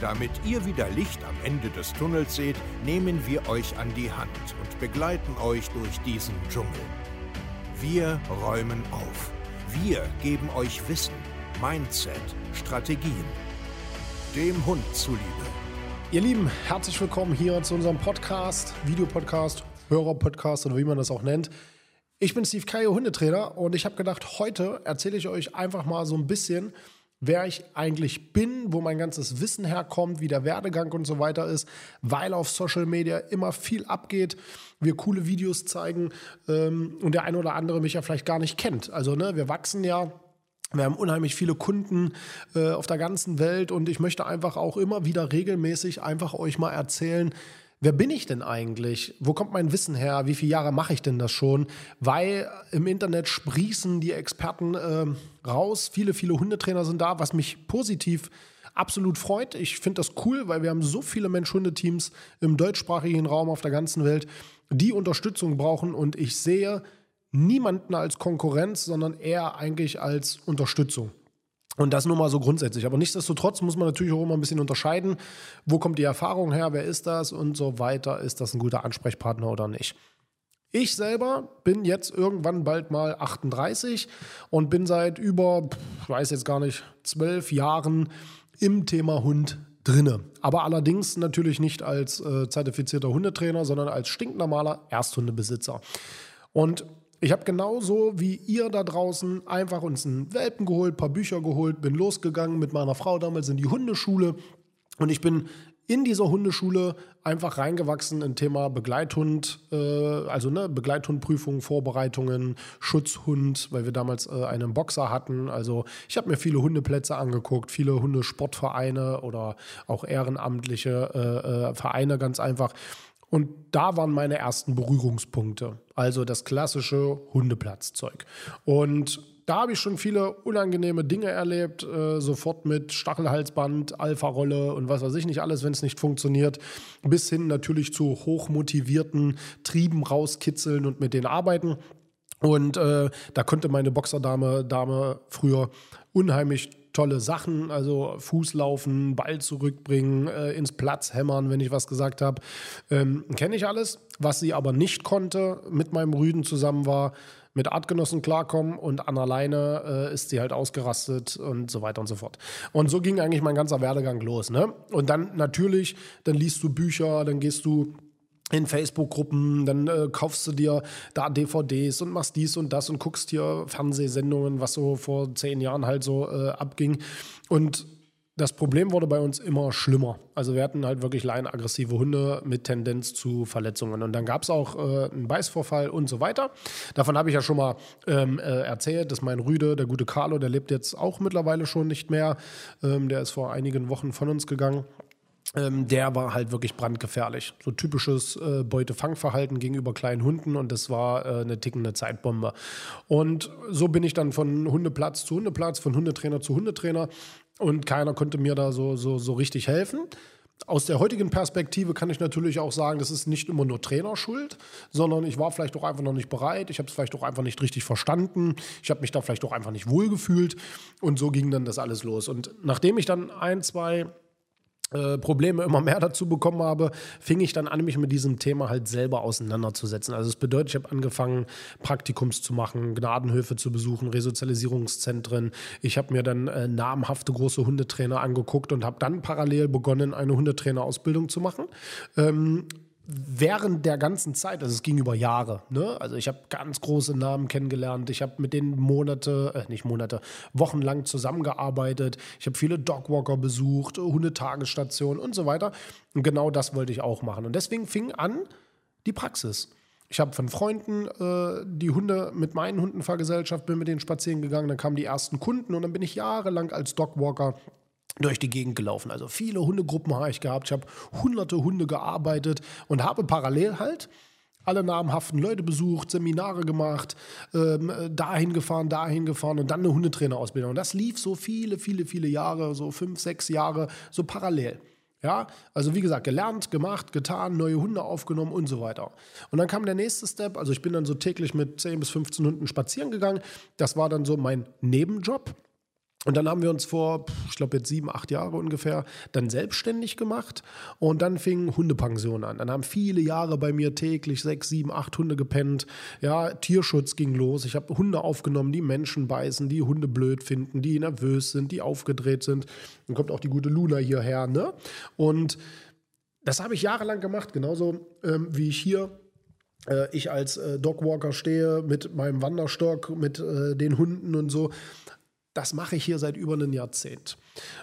Damit ihr wieder Licht am Ende des Tunnels seht, nehmen wir euch an die Hand und begleiten euch durch diesen Dschungel. Wir räumen auf. Wir geben euch Wissen, Mindset, Strategien. Dem Hund zuliebe. Ihr Lieben, herzlich willkommen hier zu unserem Podcast, Videopodcast, Hörerpodcast oder wie man das auch nennt. Ich bin Steve Kayo, Hundetrainer und ich habe gedacht, heute erzähle ich euch einfach mal so ein bisschen, wer ich eigentlich bin, wo mein ganzes Wissen herkommt, wie der Werdegang und so weiter ist, weil auf Social Media immer viel abgeht, wir coole Videos zeigen ähm, und der eine oder andere mich ja vielleicht gar nicht kennt. Also ne, wir wachsen ja. Wir haben unheimlich viele Kunden äh, auf der ganzen Welt und ich möchte einfach auch immer wieder regelmäßig einfach euch mal erzählen, wer bin ich denn eigentlich? Wo kommt mein Wissen her? Wie viele Jahre mache ich denn das schon? Weil im Internet sprießen die Experten äh, raus. Viele, viele Hundetrainer sind da, was mich positiv absolut freut. Ich finde das cool, weil wir haben so viele Mensch-Hunde-Teams im deutschsprachigen Raum auf der ganzen Welt, die Unterstützung brauchen und ich sehe niemanden als Konkurrenz, sondern eher eigentlich als Unterstützung. Und das nur mal so grundsätzlich. Aber nichtsdestotrotz muss man natürlich auch immer ein bisschen unterscheiden, wo kommt die Erfahrung her, wer ist das und so weiter. Ist das ein guter Ansprechpartner oder nicht? Ich selber bin jetzt irgendwann bald mal 38 und bin seit über, ich weiß jetzt gar nicht, zwölf Jahren im Thema Hund drinne. Aber allerdings natürlich nicht als äh, zertifizierter Hundetrainer, sondern als stinknormaler Ersthundebesitzer. Und ich habe genauso wie ihr da draußen einfach uns einen Welpen geholt, ein paar Bücher geholt, bin losgegangen mit meiner Frau damals in die Hundeschule und ich bin in dieser Hundeschule einfach reingewachsen in Thema Begleithund, äh, also ne, Begleithundprüfungen, Vorbereitungen, Schutzhund, weil wir damals äh, einen Boxer hatten. Also ich habe mir viele Hundeplätze angeguckt, viele Hundesportvereine oder auch ehrenamtliche äh, äh Vereine ganz einfach. Und da waren meine ersten Berührungspunkte. Also das klassische Hundeplatzzeug. Und da habe ich schon viele unangenehme Dinge erlebt, äh, sofort mit Stachelhalsband, Alpha-Rolle und was weiß ich nicht alles, wenn es nicht funktioniert, bis hin natürlich zu hochmotivierten Trieben rauskitzeln und mit denen arbeiten. Und äh, da konnte meine Boxerdame Dame früher unheimlich tolle Sachen, also Fußlaufen, Ball zurückbringen, äh, ins Platz hämmern, wenn ich was gesagt habe. Ähm, Kenne ich alles. Was sie aber nicht konnte, mit meinem Rüden zusammen war, mit Artgenossen klarkommen und an alleine äh, ist sie halt ausgerastet und so weiter und so fort. Und so ging eigentlich mein ganzer Werdegang los. Ne? Und dann natürlich, dann liest du Bücher, dann gehst du in Facebook-Gruppen, dann äh, kaufst du dir da DVDs und machst dies und das und guckst dir Fernsehsendungen, was so vor zehn Jahren halt so äh, abging. Und das Problem wurde bei uns immer schlimmer. Also wir hatten halt wirklich laienaggressive Hunde mit Tendenz zu Verletzungen. Und dann gab es auch äh, einen Beißvorfall und so weiter. Davon habe ich ja schon mal ähm, äh, erzählt, dass mein Rüde, der gute Carlo, der lebt jetzt auch mittlerweile schon nicht mehr. Ähm, der ist vor einigen Wochen von uns gegangen. Ähm, der war halt wirklich brandgefährlich. So typisches äh, Beutefangverhalten gegenüber kleinen Hunden und das war äh, eine tickende Zeitbombe. Und so bin ich dann von Hundeplatz zu Hundeplatz, von Hundetrainer zu Hundetrainer und keiner konnte mir da so, so, so richtig helfen. Aus der heutigen Perspektive kann ich natürlich auch sagen, das ist nicht immer nur Trainerschuld, sondern ich war vielleicht auch einfach noch nicht bereit, ich habe es vielleicht auch einfach nicht richtig verstanden, ich habe mich da vielleicht auch einfach nicht wohlgefühlt und so ging dann das alles los. Und nachdem ich dann ein, zwei äh, Probleme immer mehr dazu bekommen habe, fing ich dann an, mich mit diesem Thema halt selber auseinanderzusetzen. Also es bedeutet, ich habe angefangen, Praktikums zu machen, Gnadenhöfe zu besuchen, Resozialisierungszentren. Ich habe mir dann äh, namhafte große Hundetrainer angeguckt und habe dann parallel begonnen, eine Hundetrainerausbildung zu machen. Ähm, während der ganzen Zeit, also es ging über Jahre, ne? Also ich habe ganz große Namen kennengelernt, ich habe mit denen Monate, äh, nicht Monate, wochenlang zusammengearbeitet, ich habe viele Dogwalker besucht, Hundetagesstationen und so weiter. Und genau das wollte ich auch machen. Und deswegen fing an die Praxis. Ich habe von Freunden äh, die Hunde mit meinen Hunden vergesellschaft, bin mit denen spazieren gegangen, dann kamen die ersten Kunden und dann bin ich jahrelang als Dogwalker durch die Gegend gelaufen. Also viele Hundegruppen habe ich gehabt. Ich habe hunderte Hunde gearbeitet und habe parallel halt alle namhaften Leute besucht, Seminare gemacht, ähm, dahin gefahren, dahin gefahren und dann eine Hundetrainerausbildung. Und das lief so viele, viele, viele Jahre, so fünf, sechs Jahre, so parallel. Ja, also wie gesagt, gelernt, gemacht, getan, neue Hunde aufgenommen und so weiter. Und dann kam der nächste Step. Also ich bin dann so täglich mit 10 bis 15 Hunden spazieren gegangen. Das war dann so mein Nebenjob. Und dann haben wir uns vor, ich glaube jetzt sieben, acht Jahre ungefähr, dann selbstständig gemacht und dann fing Hundepension an. Dann haben viele Jahre bei mir täglich sechs, sieben, acht Hunde gepennt. Ja, Tierschutz ging los. Ich habe Hunde aufgenommen, die Menschen beißen, die Hunde blöd finden, die nervös sind, die aufgedreht sind. Dann kommt auch die gute Luna hierher, ne? Und das habe ich jahrelang gemacht, genauso ähm, wie ich hier äh, ich als äh, Dogwalker stehe mit meinem Wanderstock, mit äh, den Hunden und so das mache ich hier seit über einem Jahrzehnt.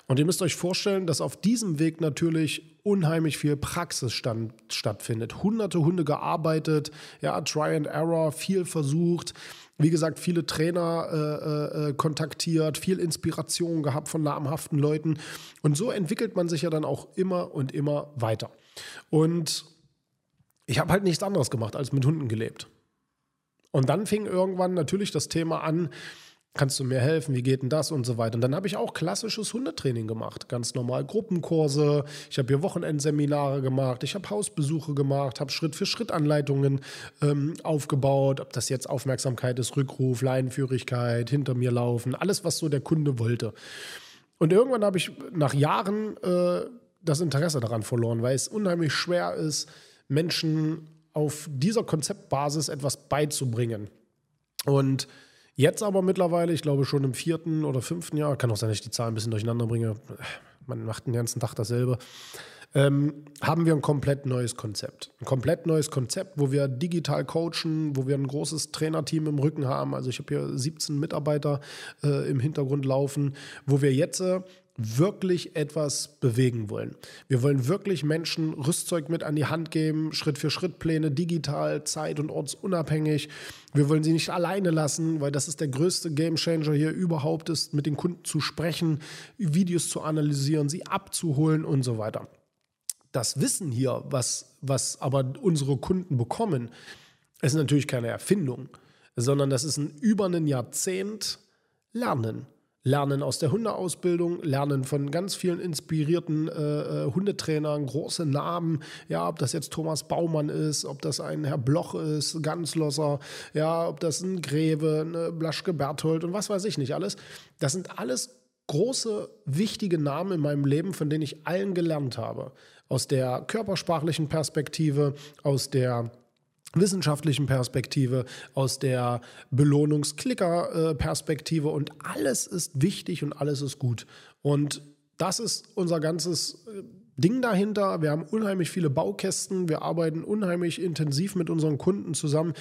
Und ihr müsst euch vorstellen, dass auf diesem Weg natürlich unheimlich viel Praxis stand, stattfindet. Hunderte Hunde gearbeitet, ja, Try and Error, viel versucht. Wie gesagt, viele Trainer äh, äh, kontaktiert, viel Inspiration gehabt von namhaften Leuten. Und so entwickelt man sich ja dann auch immer und immer weiter. Und ich habe halt nichts anderes gemacht, als mit Hunden gelebt. Und dann fing irgendwann natürlich das Thema an, kannst du mir helfen, wie geht denn das? Und so weiter. Und dann habe ich auch klassisches Hundetraining gemacht, ganz normal Gruppenkurse, ich habe hier Wochenendseminare gemacht, ich habe Hausbesuche gemacht, habe Schritt-für-Schritt-Anleitungen ähm, aufgebaut, ob das jetzt Aufmerksamkeit ist, Rückruf, Leinenführigkeit, hinter mir laufen, alles, was so der Kunde wollte. Und irgendwann habe ich nach Jahren äh, das Interesse daran verloren, weil es unheimlich schwer ist, Menschen auf dieser Konzeptbasis etwas beizubringen. Und Jetzt aber mittlerweile, ich glaube schon im vierten oder fünften Jahr, kann auch sein, dass ich die Zahlen ein bisschen durcheinander bringe, man macht den ganzen Tag dasselbe, ähm, haben wir ein komplett neues Konzept. Ein komplett neues Konzept, wo wir digital coachen, wo wir ein großes Trainerteam im Rücken haben. Also ich habe hier 17 Mitarbeiter äh, im Hintergrund laufen, wo wir jetzt äh, wirklich etwas bewegen wollen. Wir wollen wirklich Menschen Rüstzeug mit an die Hand geben, Schritt für Schritt Pläne, digital, zeit- und ortsunabhängig. Wir wollen sie nicht alleine lassen, weil das ist der größte Gamechanger hier überhaupt ist, mit den Kunden zu sprechen, Videos zu analysieren, sie abzuholen und so weiter. Das Wissen hier, was, was aber unsere Kunden bekommen, ist natürlich keine Erfindung, sondern das ist ein über ein Jahrzehnt Lernen. Lernen aus der Hundeausbildung, lernen von ganz vielen inspirierten äh, äh, Hundetrainern, große Namen, ja, ob das jetzt Thomas Baumann ist, ob das ein Herr Bloch ist, Ganslosser, ja, ob das ein Greve, eine Blaschke Berthold und was weiß ich nicht alles. Das sind alles große, wichtige Namen in meinem Leben, von denen ich allen gelernt habe. Aus der körpersprachlichen Perspektive, aus der wissenschaftlichen Perspektive, aus der Belohnungsklicker-Perspektive und alles ist wichtig und alles ist gut. Und das ist unser ganzes äh, Ding dahinter. Wir haben unheimlich viele Baukästen, wir arbeiten unheimlich intensiv mit unseren Kunden zusammen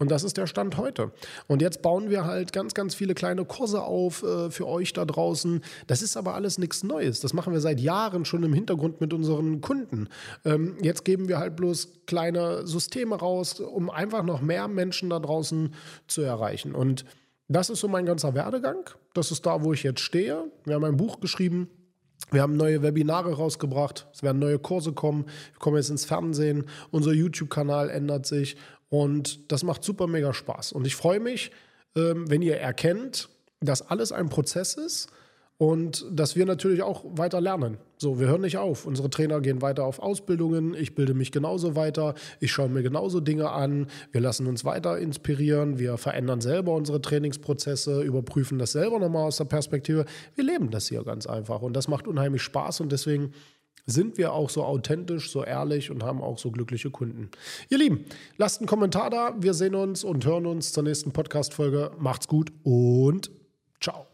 und das ist der Stand heute. Und jetzt bauen wir halt ganz, ganz viele kleine Kurse auf äh, für euch da draußen. Das ist aber alles nichts Neues. Das machen wir seit Jahren schon im Hintergrund mit unseren Kunden. Ähm, jetzt geben wir halt bloß kleine Systeme raus, um einfach noch mehr Menschen da draußen zu erreichen. Und das ist so mein ganzer Werdegang. Das ist da, wo ich jetzt stehe. Wir haben ein Buch geschrieben. Wir haben neue Webinare rausgebracht. Es werden neue Kurse kommen. Wir kommen jetzt ins Fernsehen. Unser YouTube-Kanal ändert sich. Und das macht super mega Spaß. Und ich freue mich, ähm, wenn ihr erkennt, dass alles ein Prozess ist und dass wir natürlich auch weiter lernen. So, wir hören nicht auf. Unsere Trainer gehen weiter auf Ausbildungen. Ich bilde mich genauso weiter. Ich schaue mir genauso Dinge an. Wir lassen uns weiter inspirieren. Wir verändern selber unsere Trainingsprozesse, überprüfen das selber nochmal aus der Perspektive. Wir leben das hier ganz einfach. Und das macht unheimlich Spaß. Und deswegen sind wir auch so authentisch, so ehrlich und haben auch so glückliche Kunden. Ihr Lieben, lasst einen Kommentar da. Wir sehen uns und hören uns zur nächsten Podcast-Folge. Macht's gut und ciao.